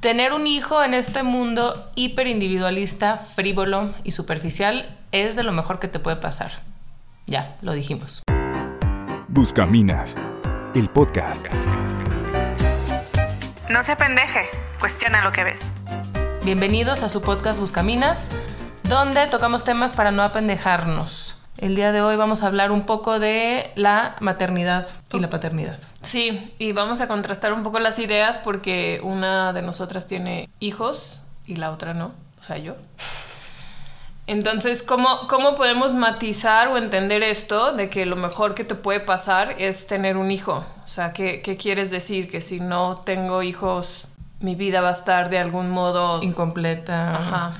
Tener un hijo en este mundo hiperindividualista, frívolo y superficial es de lo mejor que te puede pasar. Ya, lo dijimos. Buscaminas, el podcast. No se pendeje, cuestiona lo que ves. Bienvenidos a su podcast Buscaminas, donde tocamos temas para no apendejarnos. El día de hoy vamos a hablar un poco de la maternidad y la paternidad. Sí, y vamos a contrastar un poco las ideas porque una de nosotras tiene hijos y la otra no, o sea, yo. Entonces, ¿cómo, ¿cómo podemos matizar o entender esto de que lo mejor que te puede pasar es tener un hijo? O sea, ¿qué, qué quieres decir? Que si no tengo hijos, mi vida va a estar de algún modo... Incompleta. Ajá.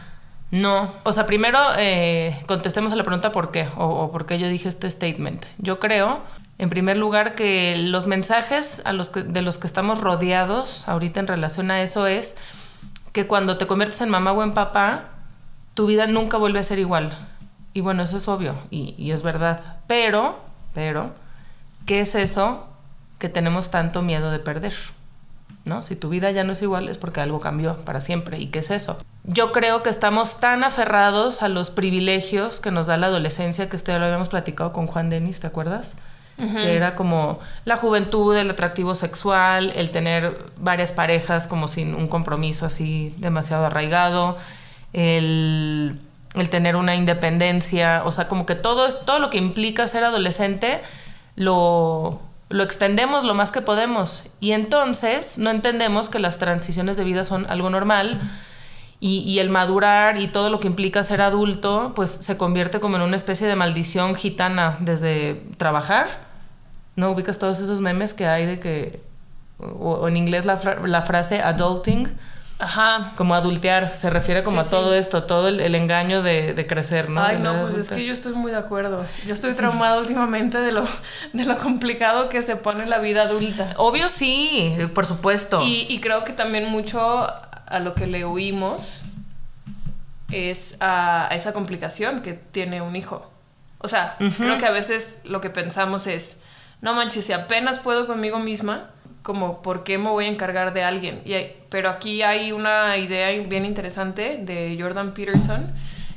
No, o sea, primero eh, contestemos a la pregunta por qué o, o por qué yo dije este statement. Yo creo, en primer lugar, que los mensajes de los que estamos rodeados ahorita en relación a eso es que cuando te conviertes en mamá o en papá, tu vida nunca vuelve a ser igual. Y bueno, eso es obvio y, y es verdad. Pero, pero, ¿qué es eso que tenemos tanto miedo de perder? ¿no? Si tu vida ya no es igual es porque algo cambió para siempre. ¿Y qué es eso? Yo creo que estamos tan aferrados a los privilegios que nos da la adolescencia, que esto ya lo habíamos platicado con Juan Denis, ¿te acuerdas? Que era como la juventud, el atractivo sexual, el tener varias parejas como sin un compromiso así demasiado arraigado, el, el tener una independencia, o sea, como que todo, todo lo que implica ser adolescente lo, lo extendemos lo más que podemos. Y entonces no entendemos que las transiciones de vida son algo normal y, y, el madurar y todo lo que implica ser adulto pues se convierte como en una especie de maldición gitana desde trabajar no ubicas todos esos memes que hay de que o, o en inglés la, fra la, frase adulting Ajá. Como adultear, se refiere como sí, a todo sí. esto, todo el, el engaño de, de, crecer, ¿no? Ay, de no, pues adulta. es que yo estoy muy de acuerdo. Yo estoy traumada últimamente de lo, de lo complicado que se pone la vida adulta. Obvio sí, por supuesto. Y, y creo que también mucho a lo que le oímos es a, a esa complicación que tiene un hijo. O sea, uh -huh. creo que a veces lo que pensamos es, no manches, si apenas puedo conmigo misma, como por qué me voy a encargar de alguien. Y hay, pero aquí hay una idea bien interesante de Jordan Peterson,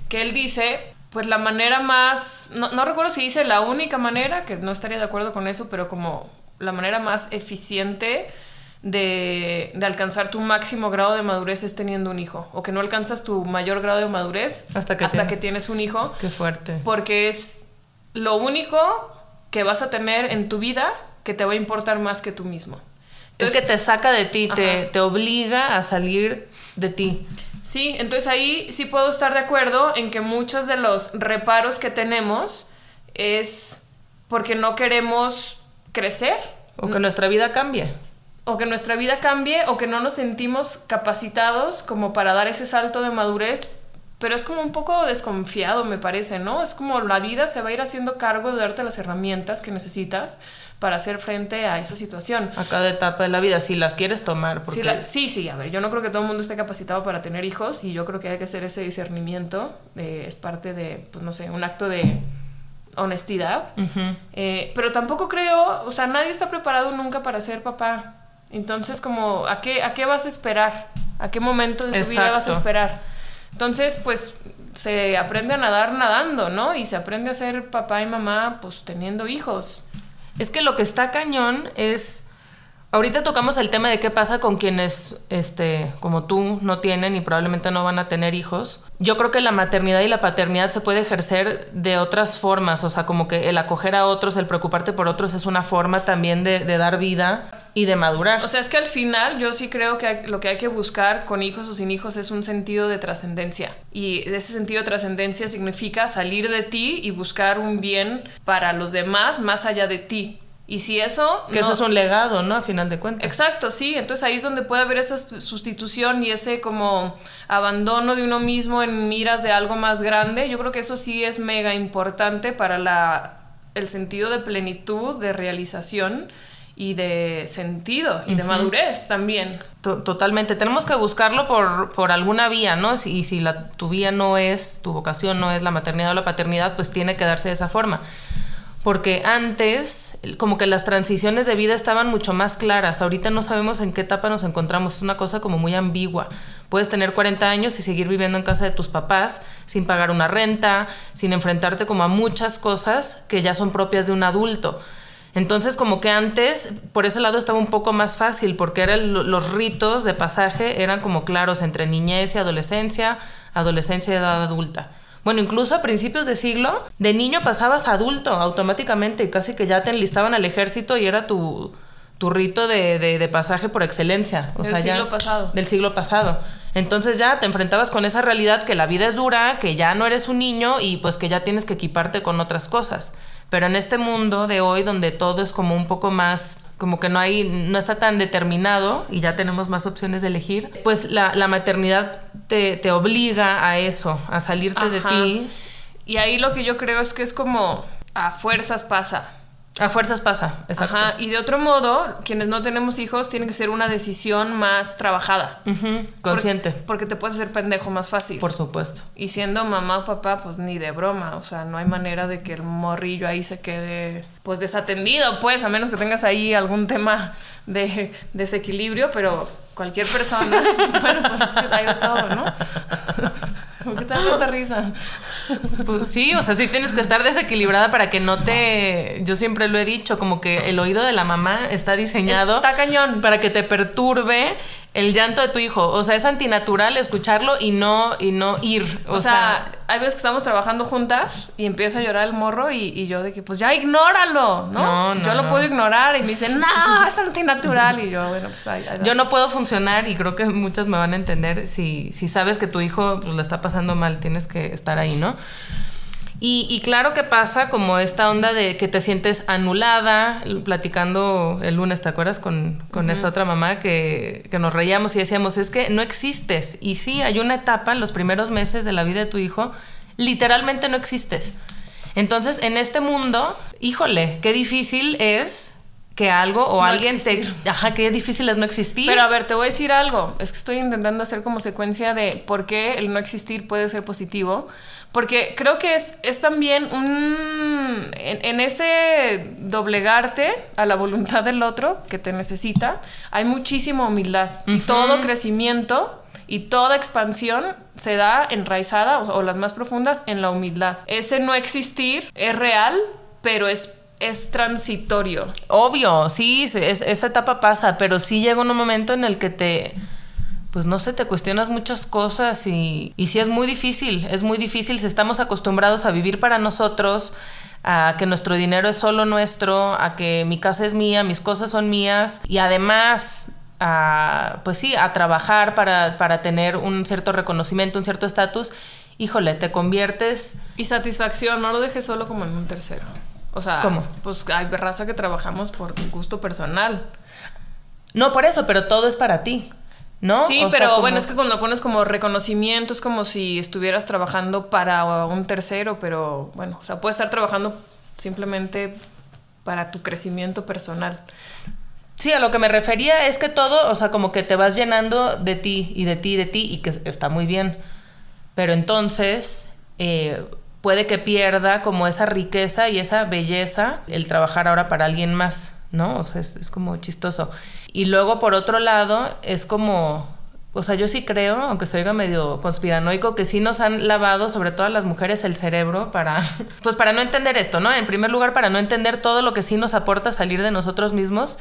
que él dice, pues la manera más, no, no, recuerdo si dice la única manera, que no estaría de acuerdo con eso, pero como la manera más eficiente de, de alcanzar tu máximo grado de madurez es teniendo un hijo, o que no alcanzas tu mayor grado de madurez hasta que, hasta que tienes un hijo. Qué fuerte. Porque es lo único que vas a tener en tu vida que te va a importar más que tú mismo. Entonces, es que te saca de ti, te, te, obliga a salir de ti. Sí, entonces ahí sí puedo estar de acuerdo en que muchos de los reparos que tenemos es porque no queremos crecer. O que nuestra vida cambie. O que nuestra vida cambie o que no nos sentimos capacitados como para dar ese salto de madurez. Pero es como un poco desconfiado, me parece, ¿no? Es como la vida se va a ir haciendo cargo de darte las herramientas que necesitas para hacer frente a esa situación. A cada etapa de la vida, si las quieres tomar. Porque... Sí, la, sí, sí, a ver, yo no creo que todo el mundo esté capacitado para tener hijos y yo creo que hay que hacer ese discernimiento. Eh, es parte de, pues no sé, un acto de honestidad. Uh -huh. eh, pero tampoco creo, o sea, nadie está preparado nunca para ser papá. Entonces, como, ¿a qué, a qué vas a esperar? ¿A qué momento de tu Exacto. vida vas a esperar? Entonces, pues se aprende a nadar nadando, ¿no? Y se aprende a ser papá y mamá, pues teniendo hijos. Es que lo que está cañón es. Ahorita tocamos el tema de qué pasa con quienes, este, como tú, no tienen y probablemente no van a tener hijos. Yo creo que la maternidad y la paternidad se puede ejercer de otras formas. O sea, como que el acoger a otros, el preocuparte por otros es una forma también de, de dar vida y de madurar. O sea, es que al final yo sí creo que hay, lo que hay que buscar con hijos o sin hijos es un sentido de trascendencia. Y ese sentido de trascendencia significa salir de ti y buscar un bien para los demás más allá de ti. Y si eso... Que no... eso es un legado, ¿no? A final de cuentas. Exacto, sí. Entonces ahí es donde puede haber esa sustitución y ese como abandono de uno mismo en miras de algo más grande. Yo creo que eso sí es mega importante para la, el sentido de plenitud, de realización y de sentido y uh -huh. de madurez también. Totalmente. Tenemos que buscarlo por, por alguna vía, ¿no? Y si la, tu vía no es, tu vocación no es la maternidad o la paternidad, pues tiene que darse de esa forma. porque antes como que las transiciones de vida estaban mucho más claras. Ahorita no sabemos en qué etapa nos encontramos, es una cosa como muy ambigua. Puedes tener 40 años y seguir viviendo en casa de tus papás sin pagar una renta, sin enfrentarte como a muchas cosas que ya son propias de un adulto. Entonces, como que antes, por ese lado estaba un poco más fácil, porque eran los ritos de pasaje eran como claros entre niñez y adolescencia, adolescencia y edad adulta. Bueno, incluso a principios de siglo, de niño pasabas a adulto automáticamente, casi que ya te enlistaban al ejército y era tu, tu rito de, de, pasaje por excelencia. O del siglo pasado. Del siglo pasado. Entonces ya te enfrentabas con esa realidad que la vida es dura, que ya no eres un niño y pues que ya tienes que equiparte con otras cosas. Pero en este mundo de hoy donde todo es como un poco más, como que no hay, no está tan determinado y ya tenemos más opciones de elegir, pues la, la maternidad te, te, obliga a eso, a salirte de ti. Y ahí lo que yo creo es que es como a fuerzas pasa. A fuerzas pasa, exacto. Ajá, y de otro modo, quienes no tenemos hijos, tiene que ser una decisión más trabajada. consciente. Porque, te puedes hacer pendejo más fácil. Por supuesto. Y siendo mamá o papá, pues ni de broma. O sea, no hay manera de que el morrillo ahí se quede, pues desatendido, pues, a menos que tengas ahí algún tema de desequilibrio, pero cualquier persona, bueno, pues es que hay de todo, ¿no? ¿Por qué te da tanta risa? Pues sí, o sea, sí tienes que estar desequilibrada para que no te. Yo siempre lo he dicho, como que el oído de la mamá está diseñado. Está cañón. Para que te perturbe el llanto de tu hijo. O sea, es antinatural escucharlo y no, y no ir. O, sea, hay veces que estamos trabajando juntas y empieza a llorar el morro y, yo de que, pues ya ignóralo, ¿no? yo lo puedo ignorar y me dicen, no, es antinatural. Y yo, bueno, pues ahí, Yo no puedo funcionar y creo que muchas me van a entender si, si sabes que tu hijo pues, lo está pasando mal, tienes que estar ahí, ¿no? Y, claro que pasa como esta onda de que te sientes anulada, platicando el lunes, ¿te acuerdas? Con, esta otra mamá que, que, nos reíamos y decíamos, es que no existes. Y sí, hay una etapa en los primeros meses de la vida de tu hijo, literalmente no existes. Entonces, en este mundo, híjole, qué difícil es que algo o alguien te... Ajá, qué difícil es no existir. Pero a ver, te voy a decir algo. Es que estoy intentando hacer como secuencia de por qué el no existir puede ser positivo. Porque creo que es, es también un... En, ese doblegarte a la voluntad del otro que te necesita, hay muchísima humildad. Todo crecimiento y toda expansión se da enraizada, o, las más profundas, en la humildad. Ese no existir es real, pero es es transitorio. Obvio, sí, esa etapa pasa, pero sí llega un momento en el que te, pues no sé, te cuestionas muchas cosas y, y sí es muy difícil, es muy difícil si estamos acostumbrados a vivir para nosotros, a que nuestro dinero es solo nuestro, a que mi casa es mía, mis cosas son mías y además a, pues sí, a trabajar para, para tener un cierto reconocimiento, un cierto estatus, híjole, te conviertes... Y satisfacción, no lo dejes solo como en un tercero. O sea, ¿Cómo? pues hay raza que trabajamos por gusto personal. No por eso, pero todo es para ti. ¿No? Sí, pero bueno, es que cuando lo pones como reconocimiento es como si estuvieras trabajando para un tercero, pero bueno, o sea, puedes estar trabajando simplemente para tu crecimiento personal. Sí, a lo que me refería es que todo, o sea, como que te vas llenando de ti y de ti y de ti y que está muy bien. Pero entonces eh, puede que pierda como esa riqueza y esa belleza el trabajar ahora para alguien más, ¿no? O sea, es, como chistoso. Y luego, por otro lado, es como, o sea, yo sí creo, aunque se oiga medio conspiranoico, que sí nos han lavado, sobre todo las mujeres, el cerebro para, pues para no entender esto, ¿no? En primer lugar, para no entender todo lo que sí nos aporta salir de nosotros mismos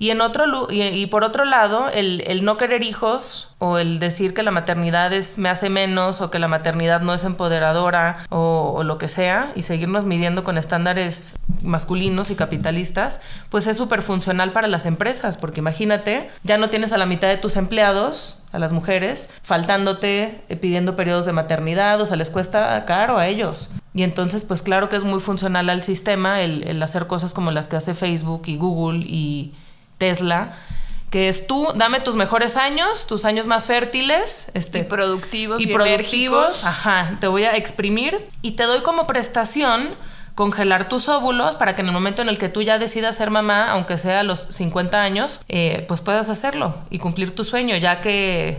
y, en otro, y, por otro lado, el, no querer hijos o el decir que la maternidad es, me hace menos o que la maternidad no es empoderadora o, lo que sea y seguirnos midiendo con estándares masculinos y capitalistas, pues es súper funcional para las empresas, porque imagínate, ya no tienes a la mitad de tus empleados a las mujeres, faltándote, eh, pidiendo periodos de maternidad, o sea, les cuesta caro a ellos. Y entonces, pues claro que es muy funcional al sistema el, el hacer cosas como las que hace Facebook y Google y, Tesla, que es tú, dame tus mejores años, tus años más fértiles, este, y productivos y, productivos, ajá, te voy a exprimir y te doy como prestación congelar tus óvulos para que en el momento en el que tú ya decidas ser mamá, aunque sea a los 50 años, eh, pues puedas hacerlo y cumplir tu sueño, ya que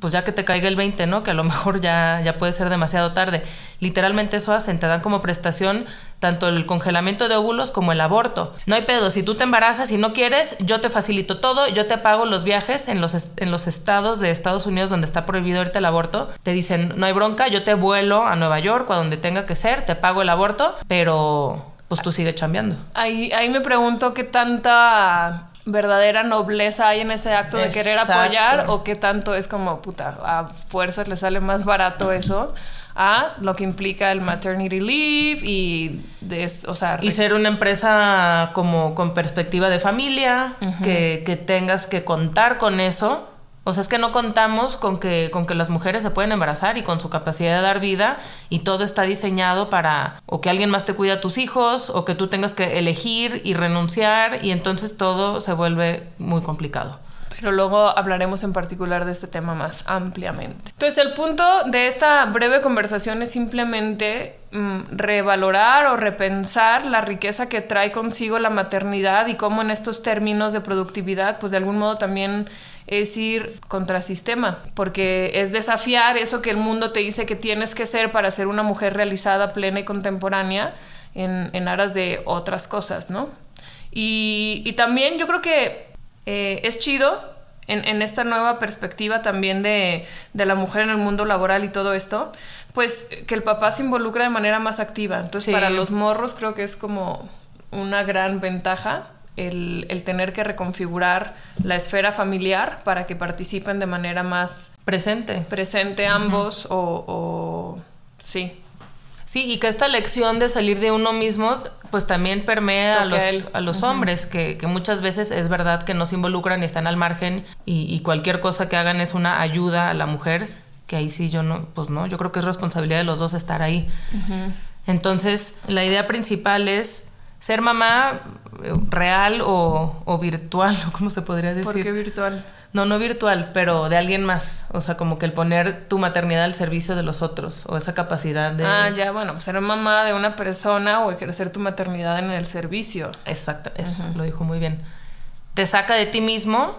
pues ya que te caiga el 20, ¿no? Que a lo mejor ya, ya puede ser demasiado tarde. Literalmente eso hacen, te dan como prestación tanto el congelamiento de óvulos como el aborto. No hay pedo, si tú te embarazas y no quieres, yo te facilito todo, yo te pago los viajes en los, en los estados de Estados Unidos donde está prohibido ahorita el aborto. Te dicen, no hay bronca, yo te vuelo a Nueva York o a donde tenga que ser, te pago el aborto, pero pues tú sigue chambeando. Ahí, ahí me pregunto qué tanta verdadera nobleza hay en ese acto de querer apoyar o qué tanto es como, puta, a fuerzas le sale más barato eso a lo que implica el maternity leave y, des, o sea, Y ser una empresa como con perspectiva de familia, que, que tengas que contar con eso. O sea, es que no contamos con que, con que las mujeres se pueden embarazar y con su capacidad de dar vida y todo está diseñado para o que alguien más te cuida a tus hijos o que tú tengas que elegir y renunciar y entonces todo se vuelve muy complicado. Pero luego hablaremos en particular de este tema más ampliamente. Entonces, el punto de esta breve conversación es simplemente mm, revalorar o repensar la riqueza que trae consigo la maternidad y cómo en estos términos de productividad, pues de algún modo también es ir contrasistema, porque es desafiar eso que el mundo te dice que tienes que ser para ser una mujer realizada, plena y contemporánea en, en aras de otras cosas, ¿no? Y, y también yo creo que eh, es chido en, en, esta nueva perspectiva también de, de, la mujer en el mundo laboral y todo esto, pues que el papá se involucra de manera más activa. Entonces, sí. para los morros creo que es como una gran ventaja el, el, tener que reconfigurar la esfera familiar para que participen de manera más presente. Presente ambos uh -huh. o, o sí. Sí, y que esta lección de salir de uno mismo, pues también permea a los, a los, uh -huh. hombres, que, que, muchas veces es verdad que no se involucran y están al margen y, y, cualquier cosa que hagan es una ayuda a la mujer, que ahí sí yo no, pues no, yo creo que es responsabilidad de los dos estar ahí. Uh -huh. Entonces, la idea principal es ser mamá real o, o virtual, ¿cómo se podría decir? ¿Por qué virtual? No, no virtual, pero de alguien más. O sea, como que el poner tu maternidad al servicio de los otros. O esa capacidad de. Ah, ya, bueno, pues ser mamá de una persona o ejercer tu maternidad en el servicio. Exacto, eso, lo dijo muy bien. Te saca de ti mismo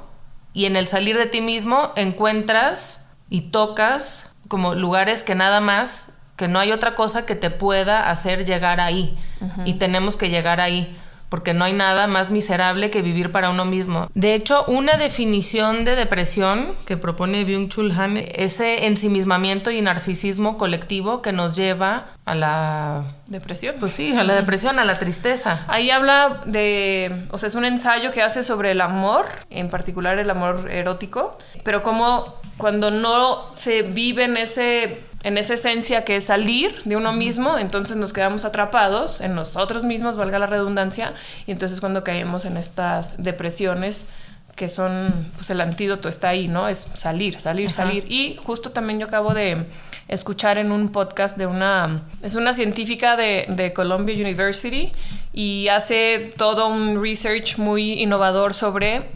y en el salir de ti mismo encuentras y tocas como lugares que nada más, que no hay otra cosa que te pueda hacer llegar ahí. Y tenemos que llegar ahí porque no hay nada más miserable que vivir para uno mismo. De hecho, una definición de depresión que propone Byung-Chul Han, ese ensimismamiento y narcisismo colectivo que nos lleva a la depresión. Pues sí, a la depresión, a la tristeza. Ahí habla de, o sea, es un ensayo que hace sobre el amor, en particular el amor erótico, pero como cuando no se vive en ese en esa esencia que es salir de uno mismo, entonces nos quedamos atrapados en nosotros mismos, valga la redundancia, y entonces cuando caemos en estas depresiones que son, pues el antídoto está ahí, ¿no? Es salir, salir, Ajá. salir. Y justo también yo acabo de escuchar en un podcast de una, es una científica de, de Columbia University y hace todo un research muy innovador sobre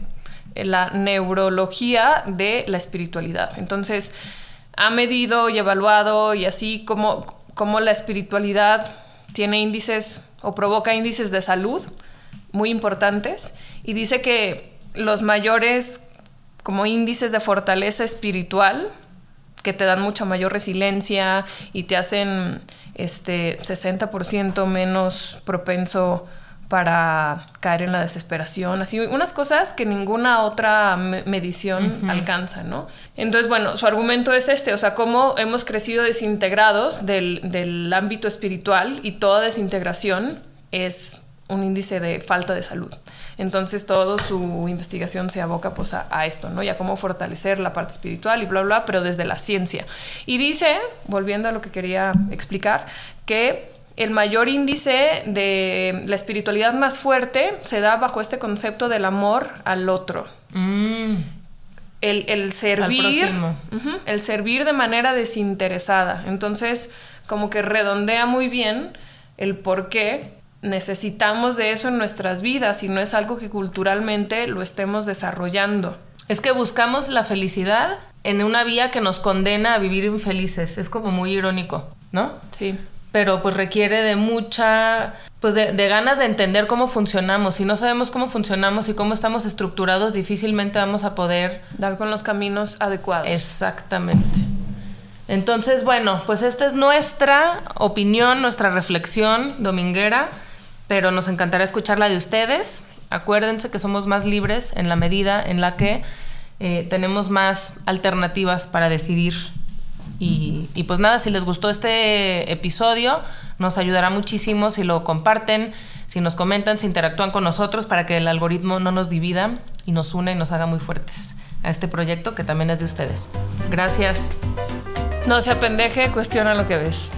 la neurología de la espiritualidad. Entonces, ha medido y evaluado y así como, como la espiritualidad tiene índices o provoca índices de salud muy importantes y dice que los mayores como índices de fortaleza espiritual que te dan mucha mayor resiliencia y te hacen este 60% menos propenso para caer en la desesperación, así unas cosas que ninguna otra medición uh -huh. alcanza, ¿no? Entonces, bueno, su argumento es este, o sea, cómo hemos crecido desintegrados del, del ámbito espiritual y toda desintegración es un índice de falta de salud. Entonces, toda su investigación se aboca pues a, a, esto, ¿no? Y a cómo fortalecer la parte espiritual y bla, bla, pero desde la ciencia. Y dice, volviendo a lo que quería explicar, que el mayor índice de la espiritualidad más fuerte se da bajo este concepto del amor al otro. Mm. El, el, servir. Uh -huh, el servir de manera desinteresada. Entonces, como que redondea muy bien el por qué necesitamos de eso en nuestras vidas y no es algo que culturalmente lo estemos desarrollando. Es que buscamos la felicidad en una vía que nos condena a vivir infelices. Es como muy irónico, ¿no? Sí pero pues requiere de mucha, pues de, de, ganas de entender cómo funcionamos. Si no sabemos cómo funcionamos y cómo estamos estructurados, difícilmente vamos a poder dar con los caminos adecuados. Exactamente. Entonces, bueno, pues esta es nuestra opinión, nuestra reflexión dominguera, pero nos encantará escuchar la de ustedes. Acuérdense que somos más libres en la medida en la que eh, tenemos más alternativas para decidir. Y, y pues nada, si les gustó este episodio, nos ayudará muchísimo si lo comparten, si nos comentan, si interactúan con nosotros para que el algoritmo no nos divida y nos une y nos haga muy fuertes a este proyecto que también es de ustedes. Gracias. No se apendeje, cuestiona lo que ves.